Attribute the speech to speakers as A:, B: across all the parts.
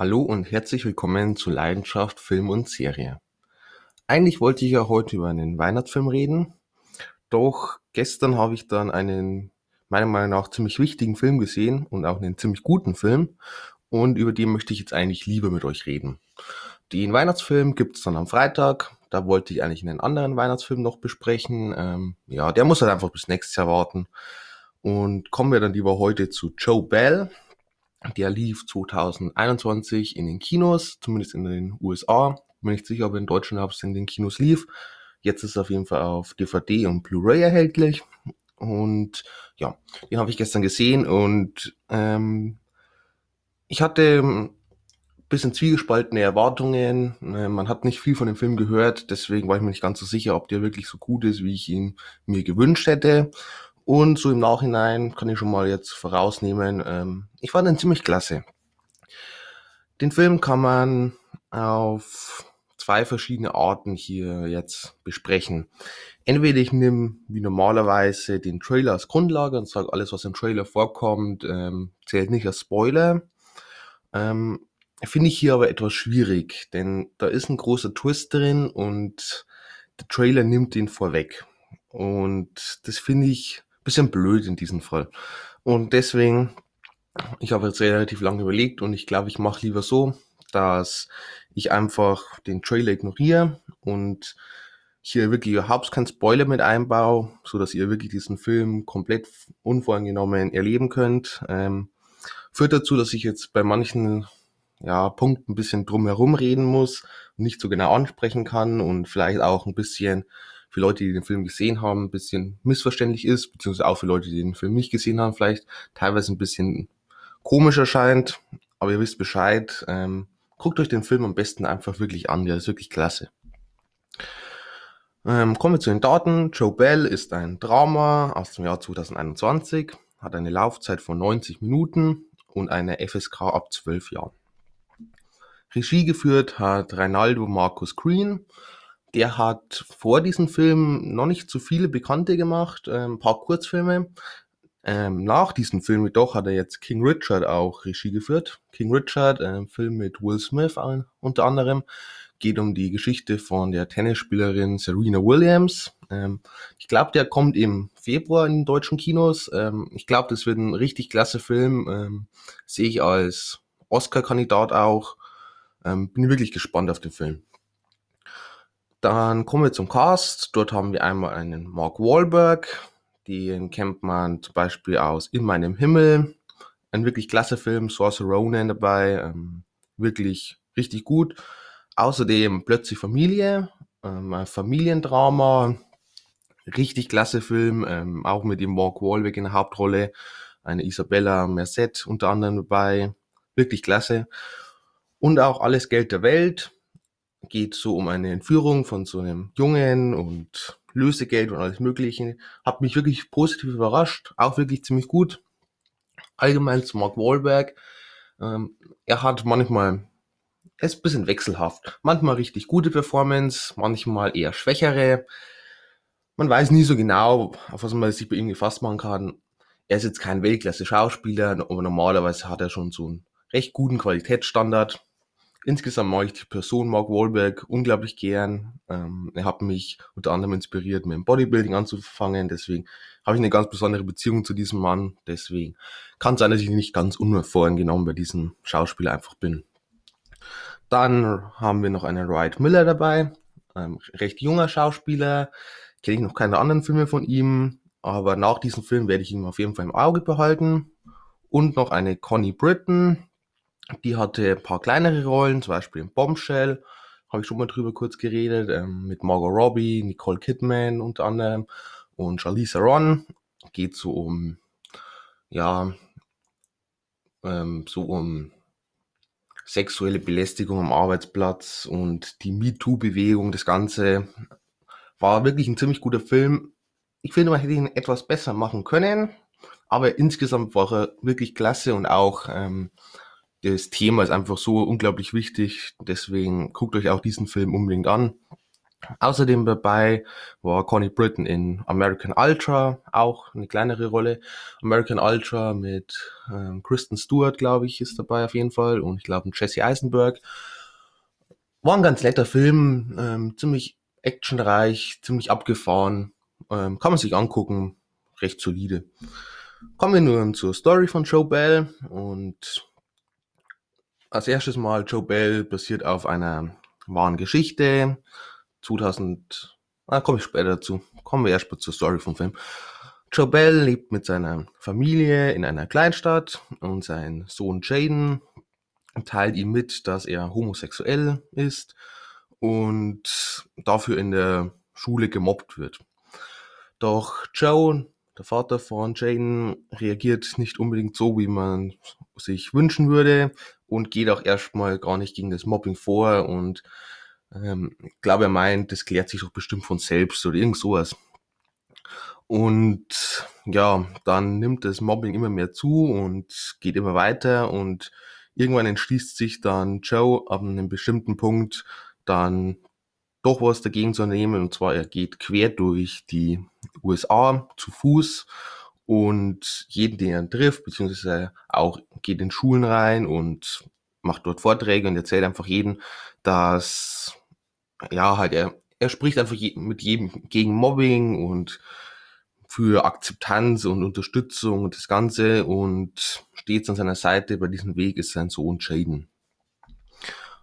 A: Hallo und herzlich willkommen zu Leidenschaft Film und Serie. Eigentlich wollte ich ja heute über einen Weihnachtsfilm reden, doch gestern habe ich dann einen meiner Meinung nach ziemlich wichtigen Film gesehen und auch einen ziemlich guten Film und über den möchte ich jetzt eigentlich lieber mit euch reden. Den Weihnachtsfilm gibt's dann am Freitag, da wollte ich eigentlich einen anderen Weihnachtsfilm noch besprechen. Ähm, ja, der muss halt einfach bis nächstes Jahr warten. Und kommen wir dann lieber heute zu Joe Bell. Der lief 2021 in den Kinos, zumindest in den USA. Bin nicht sicher, ob in Deutschland ob es in den Kinos lief. Jetzt ist es auf jeden Fall auf DVD und Blu-ray erhältlich. Und ja, den habe ich gestern gesehen und ähm, ich hatte ein bisschen zwiegespaltene Erwartungen. Äh, man hat nicht viel von dem Film gehört, deswegen war ich mir nicht ganz so sicher, ob der wirklich so gut ist, wie ich ihn mir gewünscht hätte. Und so im Nachhinein kann ich schon mal jetzt vorausnehmen, ähm, ich fand ihn ziemlich klasse. Den Film kann man auf zwei verschiedene Arten hier jetzt besprechen. Entweder ich nehme wie normalerweise den Trailer als Grundlage und sage, alles was im Trailer vorkommt, ähm, zählt nicht als Spoiler. Ähm, Finde ich hier aber etwas schwierig, denn da ist ein großer Twist drin und der Trailer nimmt ihn vorweg. Und das finde ich bisschen blöd in diesem Fall. Und deswegen, ich habe jetzt relativ lange überlegt und ich glaube, ich mache lieber so, dass ich einfach den Trailer ignoriere und hier wirklich überhaupt keinen Spoiler mit einbaue, so dass ihr wirklich diesen Film komplett unvoreingenommen erleben könnt. Ähm, führt dazu, dass ich jetzt bei manchen ja, Punkten ein bisschen drumherum reden muss, nicht so genau ansprechen kann und vielleicht auch ein bisschen für Leute, die den Film gesehen haben, ein bisschen missverständlich ist, beziehungsweise auch für Leute, die den Film nicht gesehen haben, vielleicht teilweise ein bisschen komisch erscheint. Aber ihr wisst Bescheid. Ähm, guckt euch den Film am besten einfach wirklich an. Der ist wirklich klasse. Ähm, kommen wir zu den Daten. Joe Bell ist ein Drama aus dem Jahr 2021, hat eine Laufzeit von 90 Minuten und eine FSK ab 12 Jahren. Regie geführt hat Reinaldo Marcus Green der hat vor diesem Film noch nicht so viele Bekannte gemacht, äh, ein paar Kurzfilme. Ähm, nach diesem Film jedoch hat er jetzt King Richard auch Regie geführt. King Richard, ein Film mit Will Smith unter anderem, geht um die Geschichte von der Tennisspielerin Serena Williams. Ähm, ich glaube, der kommt im Februar in deutschen Kinos. Ähm, ich glaube, das wird ein richtig klasse Film. Ähm, Sehe ich als Oscar-Kandidat auch. Ähm, bin wirklich gespannt auf den Film. Dann kommen wir zum Cast. Dort haben wir einmal einen Mark Wahlberg. Den kennt man zum Beispiel aus In meinem Himmel. Ein wirklich klasse Film. Sorcerer Ronan dabei. Ähm, wirklich richtig gut. Außerdem Plötzlich Familie. Ähm, ein Familiendrama. Richtig klasse Film. Ähm, auch mit dem Mark Wahlberg in der Hauptrolle. Eine Isabella Merced unter anderem dabei. Wirklich klasse. Und auch Alles Geld der Welt geht so um eine Entführung von so einem Jungen und Lösegeld und alles Mögliche. Hat mich wirklich positiv überrascht, auch wirklich ziemlich gut. Allgemein zu Mark Wahlberg. Ähm, er hat manchmal, er ist ein bisschen wechselhaft. Manchmal richtig gute Performance, manchmal eher schwächere. Man weiß nie so genau, auf was man sich bei ihm gefasst machen kann. Er ist jetzt kein Weltklasse-Schauspieler, aber normalerweise hat er schon so einen recht guten Qualitätsstandard insgesamt mag ich die Person Mark Wahlberg unglaublich gern. Ähm, er hat mich unter anderem inspiriert, mit dem Bodybuilding anzufangen. Deswegen habe ich eine ganz besondere Beziehung zu diesem Mann. Deswegen kann es sein, dass ich nicht ganz unvoreingenommen bei diesem Schauspieler einfach bin. Dann haben wir noch einen Wright Miller dabei, ein recht junger Schauspieler. Kenne ich noch keine anderen Filme von ihm, aber nach diesem Film werde ich ihn auf jeden Fall im Auge behalten. Und noch eine Connie Britton, die hatte ein paar kleinere Rollen, zum Beispiel in Bombshell, habe ich schon mal drüber kurz geredet, ähm, mit Margot Robbie, Nicole Kidman unter anderem und Charlize Theron. Geht so um, ja, ähm, so um sexuelle Belästigung am Arbeitsplatz und die MeToo-Bewegung, das Ganze war wirklich ein ziemlich guter Film. Ich finde, man hätte ihn etwas besser machen können, aber insgesamt war er wirklich klasse und auch ähm, das Thema ist einfach so unglaublich wichtig. Deswegen guckt euch auch diesen Film unbedingt an. Außerdem dabei war Connie Britton in American Ultra, auch eine kleinere Rolle. American Ultra mit ähm, Kristen Stewart, glaube ich, ist dabei auf jeden Fall. Und ich glaube, Jesse Eisenberg. War ein ganz netter Film, ähm, ziemlich actionreich, ziemlich abgefahren. Ähm, kann man sich angucken, recht solide. Kommen wir nun zur Story von Joe Bell. Und als erstes mal, Joe Bell basiert auf einer wahren Geschichte 2000, ah, komme ich später dazu. Kommen wir erst mal zur Story vom Film. Joe Bell lebt mit seiner Familie in einer Kleinstadt und sein Sohn Jaden teilt ihm mit, dass er homosexuell ist und dafür in der Schule gemobbt wird. Doch Joe, der Vater von Jaden, reagiert nicht unbedingt so, wie man sich wünschen würde und geht auch erstmal gar nicht gegen das Mobbing vor und ähm, ich glaube, er meint, das klärt sich doch bestimmt von selbst oder irgend sowas. Und ja, dann nimmt das Mobbing immer mehr zu und geht immer weiter und irgendwann entschließt sich dann Joe ab einem bestimmten Punkt dann doch was dagegen zu nehmen und zwar er geht quer durch die USA zu Fuß und jeden, den er trifft, beziehungsweise auch geht in Schulen rein und macht dort Vorträge und erzählt einfach jeden, dass ja, halt, er, er spricht einfach je, mit jedem gegen Mobbing und für Akzeptanz und Unterstützung und das Ganze und stets an seiner Seite bei diesem Weg ist sein Sohn Jaden.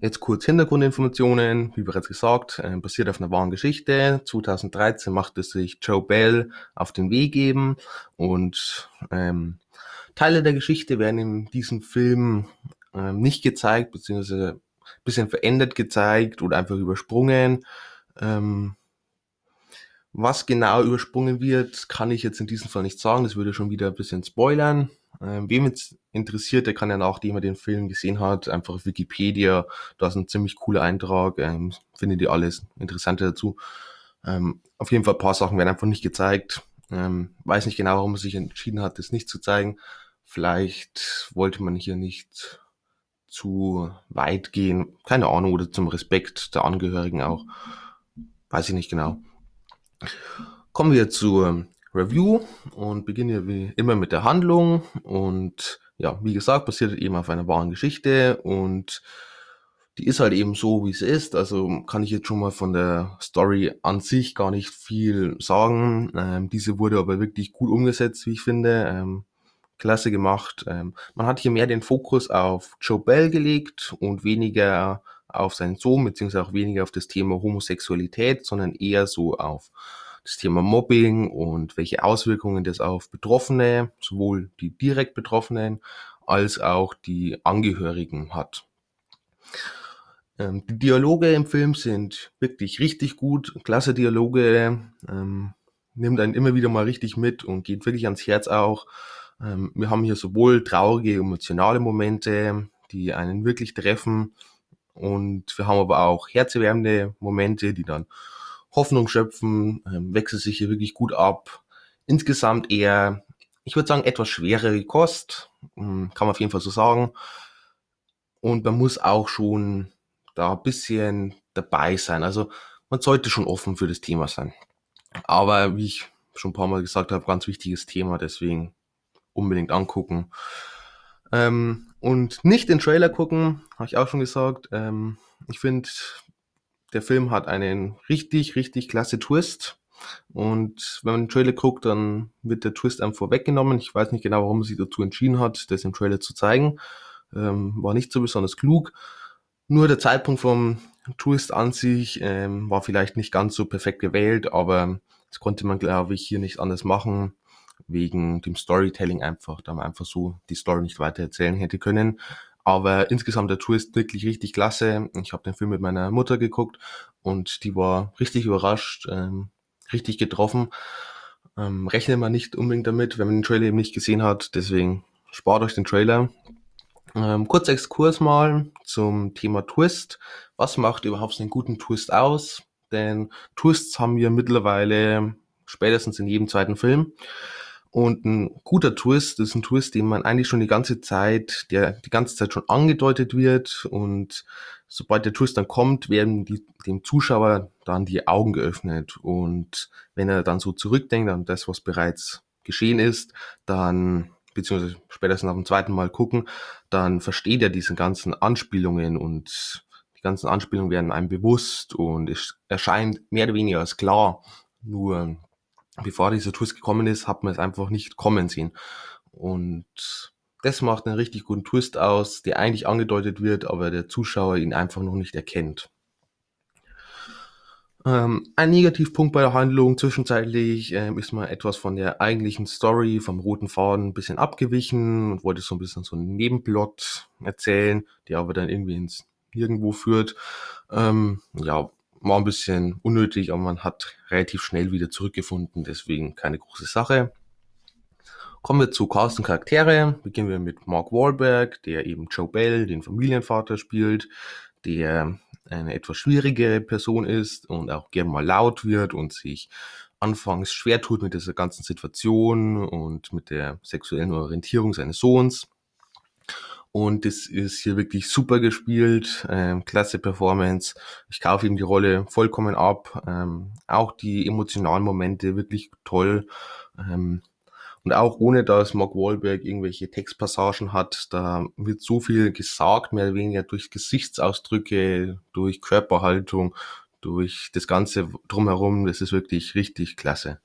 A: Jetzt kurz Hintergrundinformationen, wie bereits gesagt, äh, basiert auf einer wahren Geschichte. 2013 machte sich Joe Bell auf den Weg geben und ähm, Teile der Geschichte werden in diesem Film ähm, nicht gezeigt, beziehungsweise bisschen verändert gezeigt oder einfach übersprungen. Ähm, was genau übersprungen wird, kann ich jetzt in diesem Fall nicht sagen. Das würde schon wieder ein bisschen spoilern. Ähm, wem jetzt interessiert, der kann ja nachdem er den Film gesehen hat, einfach auf Wikipedia, da ist ein ziemlich cooler Eintrag, ähm, findet ihr alles Interessante dazu. Ähm, auf jeden Fall ein paar Sachen werden einfach nicht gezeigt. Ähm, weiß nicht genau, warum man sich entschieden hat, das nicht zu zeigen. Vielleicht wollte man hier nicht zu weit gehen, keine Ahnung, oder zum Respekt der Angehörigen auch. Weiß ich nicht genau. Kommen wir zur Review und beginnen hier wie immer mit der Handlung. Und ja, wie gesagt, basiert eben auf einer wahren Geschichte und die ist halt eben so, wie sie ist. Also kann ich jetzt schon mal von der Story an sich gar nicht viel sagen. Ähm, diese wurde aber wirklich gut umgesetzt, wie ich finde. Ähm, klasse gemacht. Ähm, man hat hier mehr den Fokus auf Joe Bell gelegt und weniger auf seinen Sohn, beziehungsweise auch weniger auf das Thema Homosexualität, sondern eher so auf das Thema Mobbing und welche Auswirkungen das auf Betroffene, sowohl die direkt Betroffenen als auch die Angehörigen hat. Ähm, die Dialoge im Film sind wirklich richtig gut, klasse Dialoge, ähm, nimmt einen immer wieder mal richtig mit und geht wirklich ans Herz auch. Ähm, wir haben hier sowohl traurige, emotionale Momente, die einen wirklich treffen, und wir haben aber auch herzerwärmende Momente, die dann Hoffnung schöpfen, ähm, wechselt sich hier wirklich gut ab. Insgesamt eher, ich würde sagen, etwas schwerere Kost, hm, kann man auf jeden Fall so sagen. Und man muss auch schon da ein bisschen dabei sein. Also man sollte schon offen für das Thema sein. Aber wie ich schon ein paar Mal gesagt habe, ganz wichtiges Thema, deswegen unbedingt angucken. Ähm, und nicht den Trailer gucken, habe ich auch schon gesagt. Ähm, ich finde, der Film hat einen richtig, richtig klasse Twist. Und wenn man den Trailer guckt, dann wird der Twist einem vorweggenommen. Ich weiß nicht genau, warum man sich dazu entschieden hat, das im Trailer zu zeigen. Ähm, war nicht so besonders klug. Nur der Zeitpunkt vom Twist an sich ähm, war vielleicht nicht ganz so perfekt gewählt, aber das konnte man, glaube ich, hier nicht anders machen wegen dem Storytelling einfach, da man einfach so die Story nicht weiter erzählen hätte können. Aber insgesamt der Tour ist wirklich richtig klasse. Ich habe den Film mit meiner Mutter geguckt und die war richtig überrascht, ähm, richtig getroffen. Ähm, rechnet man nicht unbedingt damit, wenn man den Trailer eben nicht gesehen hat. Deswegen spart euch den Trailer. Ähm, kurzer Exkurs mal zum Thema Twist. Was macht überhaupt einen guten Twist aus? Denn Twists haben wir mittlerweile spätestens in jedem zweiten Film. Und ein guter Twist ist ein Twist, den man eigentlich schon die ganze Zeit, der die ganze Zeit schon angedeutet wird. Und sobald der Twist dann kommt, werden die, dem Zuschauer dann die Augen geöffnet. Und wenn er dann so zurückdenkt an das, was bereits geschehen ist, dann beziehungsweise spätestens nach dem zweiten Mal gucken, dann versteht er diese ganzen Anspielungen und die ganzen Anspielungen werden einem bewusst und es erscheint mehr oder weniger als klar. Nur bevor dieser Twist gekommen ist, hat man es einfach nicht kommen sehen. Und das macht einen richtig guten Twist aus, der eigentlich angedeutet wird, aber der Zuschauer ihn einfach noch nicht erkennt. Ähm, ein Negativpunkt bei der Handlung zwischenzeitlich ähm, ist mal etwas von der eigentlichen Story vom roten Faden ein bisschen abgewichen und wollte so ein bisschen so einen Nebenplot erzählen, der aber dann irgendwie ins Nirgendwo führt. Ähm, ja, war ein bisschen unnötig, aber man hat relativ schnell wieder zurückgefunden, deswegen keine große Sache. Kommen wir zu Carsten Charaktere. Beginnen wir mit Mark Wahlberg, der eben Joe Bell, den Familienvater spielt, der eine etwas schwierige Person ist und auch gern mal laut wird und sich anfangs schwer tut mit dieser ganzen Situation und mit der sexuellen Orientierung seines Sohns. Und das ist hier wirklich super gespielt, ähm, klasse Performance. Ich kaufe ihm die Rolle vollkommen ab. Ähm, auch die emotionalen Momente wirklich toll. Ähm, und auch ohne, dass Mark Wahlberg irgendwelche Textpassagen hat, da wird so viel gesagt, mehr oder weniger durch Gesichtsausdrücke, durch Körperhaltung, durch das Ganze drumherum. Das ist wirklich richtig klasse.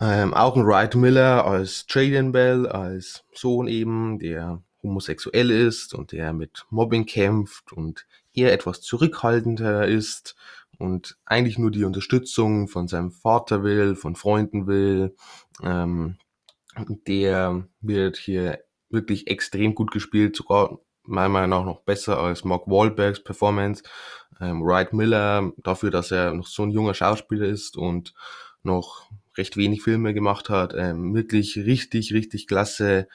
A: Ähm, auch ein Wright Miller als Jaden Bell, als Sohn eben, der homosexuell ist und der mit Mobbing kämpft und eher etwas zurückhaltender ist und eigentlich nur die Unterstützung von seinem Vater will, von Freunden will. Ähm, der wird hier wirklich extrem gut gespielt, sogar meiner Meinung nach noch besser als Mark Wahlbergs Performance. Ähm, Wright Miller, dafür, dass er noch so ein junger Schauspieler ist und noch recht wenig Filme gemacht hat, ähm, wirklich richtig, richtig klasse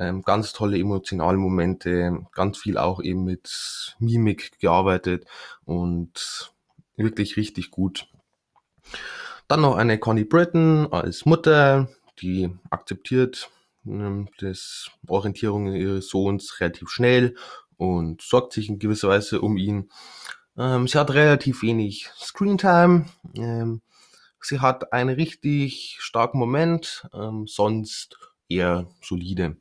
A: ähm, ganz tolle emotionale Momente, ganz viel auch eben mit Mimik gearbeitet und wirklich richtig gut. Dann noch eine Connie Britton als Mutter, die akzeptiert ähm, das Orientierung ihres Sohns relativ schnell und sorgt sich in gewisser Weise um ihn. Ähm, sie hat relativ wenig Screentime. Ähm, sie hat einen richtig starken Moment, ähm, sonst eher solide.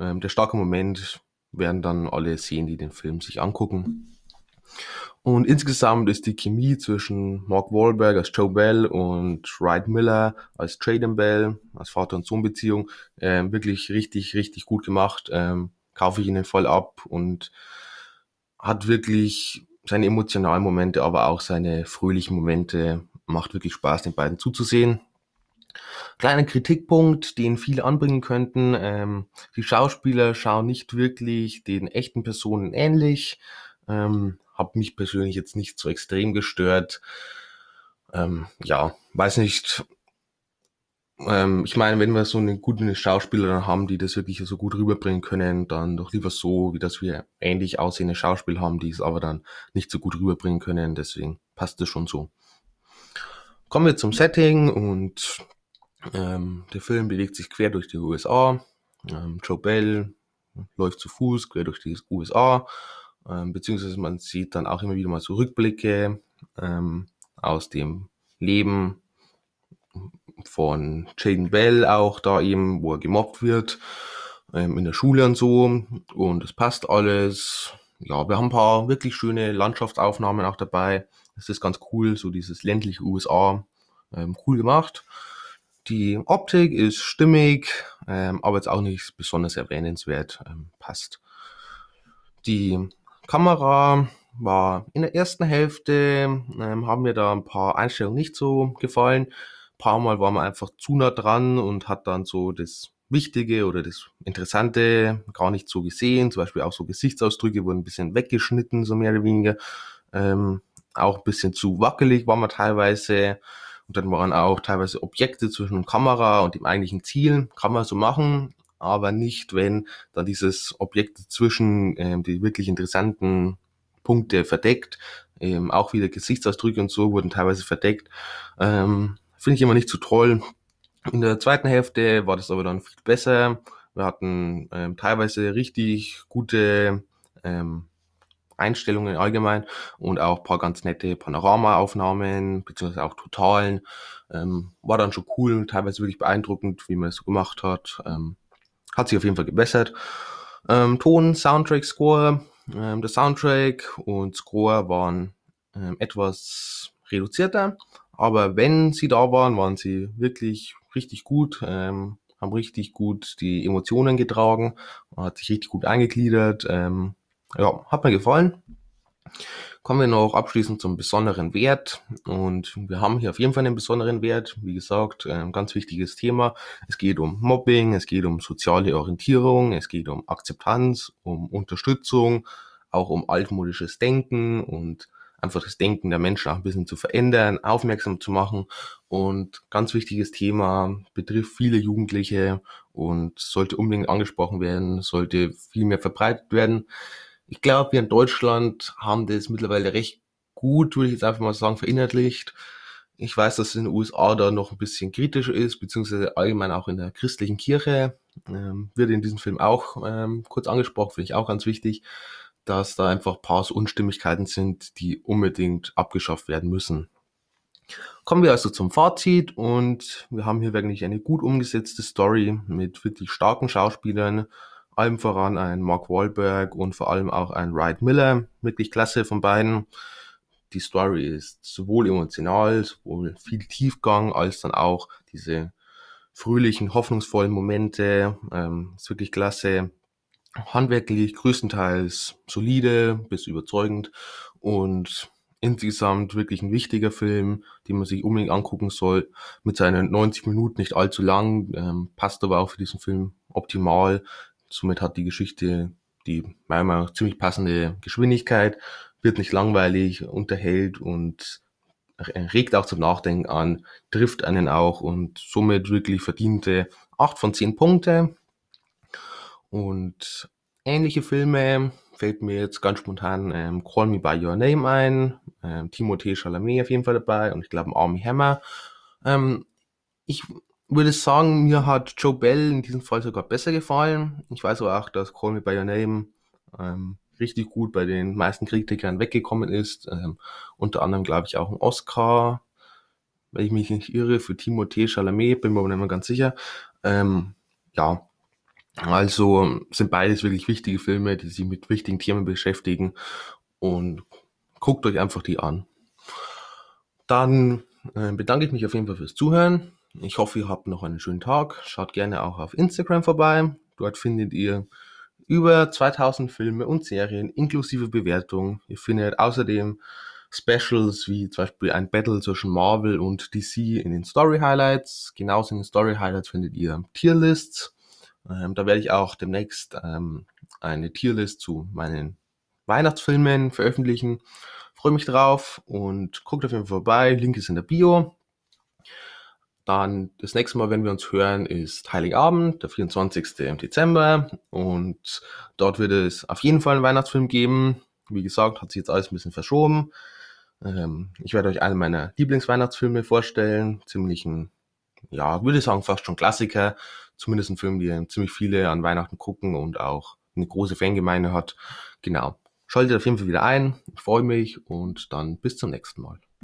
A: Ähm, der starke Moment werden dann alle sehen, die den Film sich angucken. Und insgesamt ist die Chemie zwischen Mark Wahlberg als Joe Bell und Wright Miller als Traden Bell, als Vater- und Sohn-Beziehung, äh, wirklich richtig, richtig gut gemacht. Ähm, kaufe ich ihnen voll ab und hat wirklich seine emotionalen Momente, aber auch seine fröhlichen Momente. Macht wirklich Spaß, den beiden zuzusehen. Kleiner Kritikpunkt, den viele anbringen könnten, ähm, die Schauspieler schauen nicht wirklich den echten Personen ähnlich. Ähm, hat mich persönlich jetzt nicht so extrem gestört. Ähm, ja, weiß nicht. Ähm, ich meine, wenn wir so einen guten Schauspieler haben, die das wirklich so gut rüberbringen können, dann doch lieber so, wie dass wir ähnlich aussehende Schauspieler haben, die es aber dann nicht so gut rüberbringen können. Deswegen passt es schon so. Kommen wir zum Setting und ähm, der Film bewegt sich quer durch die USA. Ähm, Joe Bell läuft zu Fuß quer durch die USA, ähm, beziehungsweise man sieht dann auch immer wieder mal so Rückblicke ähm, aus dem Leben von Jaden Bell auch da eben, wo er gemobbt wird, ähm, in der Schule und so. Und es passt alles. Ja, wir haben ein paar wirklich schöne Landschaftsaufnahmen auch dabei. Das ist ganz cool, so dieses ländliche USA, ähm, cool gemacht. Die Optik ist stimmig, ähm, aber jetzt auch nicht besonders erwähnenswert, ähm, passt. Die Kamera war in der ersten Hälfte, ähm, haben mir da ein paar Einstellungen nicht so gefallen. Ein paar Mal war man einfach zu nah dran und hat dann so das Wichtige oder das Interessante gar nicht so gesehen. Zum Beispiel auch so Gesichtsausdrücke wurden ein bisschen weggeschnitten, so mehr oder weniger. Ähm, auch ein bisschen zu wackelig war man teilweise. Und dann waren auch teilweise Objekte zwischen Kamera und dem eigentlichen Ziel. Kann man so machen, aber nicht, wenn dann dieses Objekt zwischen ähm, die wirklich interessanten Punkte verdeckt. Ähm, auch wieder Gesichtsausdrücke und so wurden teilweise verdeckt. Ähm, Finde ich immer nicht so toll. In der zweiten Hälfte war das aber dann viel besser. Wir hatten ähm, teilweise richtig gute ähm, Einstellungen allgemein und auch paar ganz nette Panoramaaufnahmen, beziehungsweise auch Totalen. Ähm, war dann schon cool, teilweise wirklich beeindruckend, wie man es so gemacht hat. Ähm, hat sich auf jeden Fall gebessert. Ähm, Ton, Soundtrack, Score. Ähm, der Soundtrack und Score waren ähm, etwas reduzierter, aber wenn sie da waren, waren sie wirklich richtig gut, ähm, haben richtig gut die Emotionen getragen, hat sich richtig gut eingegliedert. Ähm, ja, hat mir gefallen. Kommen wir noch abschließend zum besonderen Wert. Und wir haben hier auf jeden Fall einen besonderen Wert. Wie gesagt, ein ganz wichtiges Thema. Es geht um Mobbing, es geht um soziale Orientierung, es geht um Akzeptanz, um Unterstützung, auch um altmodisches Denken und einfach das Denken der Menschen auch ein bisschen zu verändern, aufmerksam zu machen. Und ganz wichtiges Thema, betrifft viele Jugendliche und sollte unbedingt angesprochen werden, sollte viel mehr verbreitet werden. Ich glaube, wir in Deutschland haben das mittlerweile recht gut, würde ich jetzt einfach mal sagen, verinnerlicht. Ich weiß, dass es in den USA da noch ein bisschen kritischer ist, beziehungsweise allgemein auch in der christlichen Kirche. Ähm, wird in diesem Film auch ähm, kurz angesprochen, finde ich auch ganz wichtig dass da einfach ein paar so Unstimmigkeiten sind, die unbedingt abgeschafft werden müssen. Kommen wir also zum Fazit und wir haben hier wirklich eine gut umgesetzte Story mit wirklich starken Schauspielern, allem voran ein Mark Wahlberg und vor allem auch ein Wright Miller, wirklich klasse von beiden. Die Story ist sowohl emotional, sowohl viel Tiefgang, als dann auch diese fröhlichen, hoffnungsvollen Momente. Ähm, ist wirklich klasse handwerklich größtenteils solide bis überzeugend und insgesamt wirklich ein wichtiger Film, den man sich unbedingt angucken soll. Mit seinen 90 Minuten nicht allzu lang, ähm, passt aber auch für diesen Film optimal. Somit hat die Geschichte die meiner Meinung nach ziemlich passende Geschwindigkeit, wird nicht langweilig, unterhält und regt auch zum Nachdenken an, trifft einen auch und somit wirklich verdiente 8 von 10 Punkte. Und ähnliche Filme fällt mir jetzt ganz spontan ähm, Call Me By Your Name ein, ähm, Timothée Chalamet auf jeden Fall dabei und ich glaube Army Hammer. Ähm, ich würde sagen, mir hat Joe Bell in diesem Fall sogar besser gefallen. Ich weiß aber auch, dass Call Me By Your Name ähm, richtig gut bei den meisten Kritikern weggekommen ist. Ähm, unter anderem glaube ich auch ein Oscar, wenn ich mich nicht irre, für Timothée Chalamet, bin mir aber nicht mehr ganz sicher. Ähm, ja, also sind beides wirklich wichtige Filme, die sich mit wichtigen Themen beschäftigen und guckt euch einfach die an. Dann äh, bedanke ich mich auf jeden Fall fürs Zuhören. Ich hoffe, ihr habt noch einen schönen Tag. Schaut gerne auch auf Instagram vorbei. Dort findet ihr über 2000 Filme und Serien inklusive Bewertungen. Ihr findet außerdem Specials wie zum Beispiel ein Battle zwischen Marvel und DC in den Story Highlights. Genauso in den Story Highlights findet ihr Tierlists ähm, da werde ich auch demnächst ähm, eine Tierlist zu meinen Weihnachtsfilmen veröffentlichen. Freue mich drauf und guckt auf jeden Fall vorbei. Link ist in der Bio. Dann das nächste Mal, wenn wir uns hören, ist Heiligabend, der 24. Dezember. Und dort wird es auf jeden Fall einen Weihnachtsfilm geben. Wie gesagt, hat sich jetzt alles ein bisschen verschoben. Ähm, ich werde euch einen meiner Lieblingsweihnachtsfilme vorstellen. Ziemlich ein, ja, würde ich sagen, fast schon Klassiker zumindest ein Film, den ziemlich viele an Weihnachten gucken und auch eine große Fangemeinde hat. Genau. Schaltet auf jeden Fall wieder ein. Ich freue mich und dann bis zum nächsten Mal.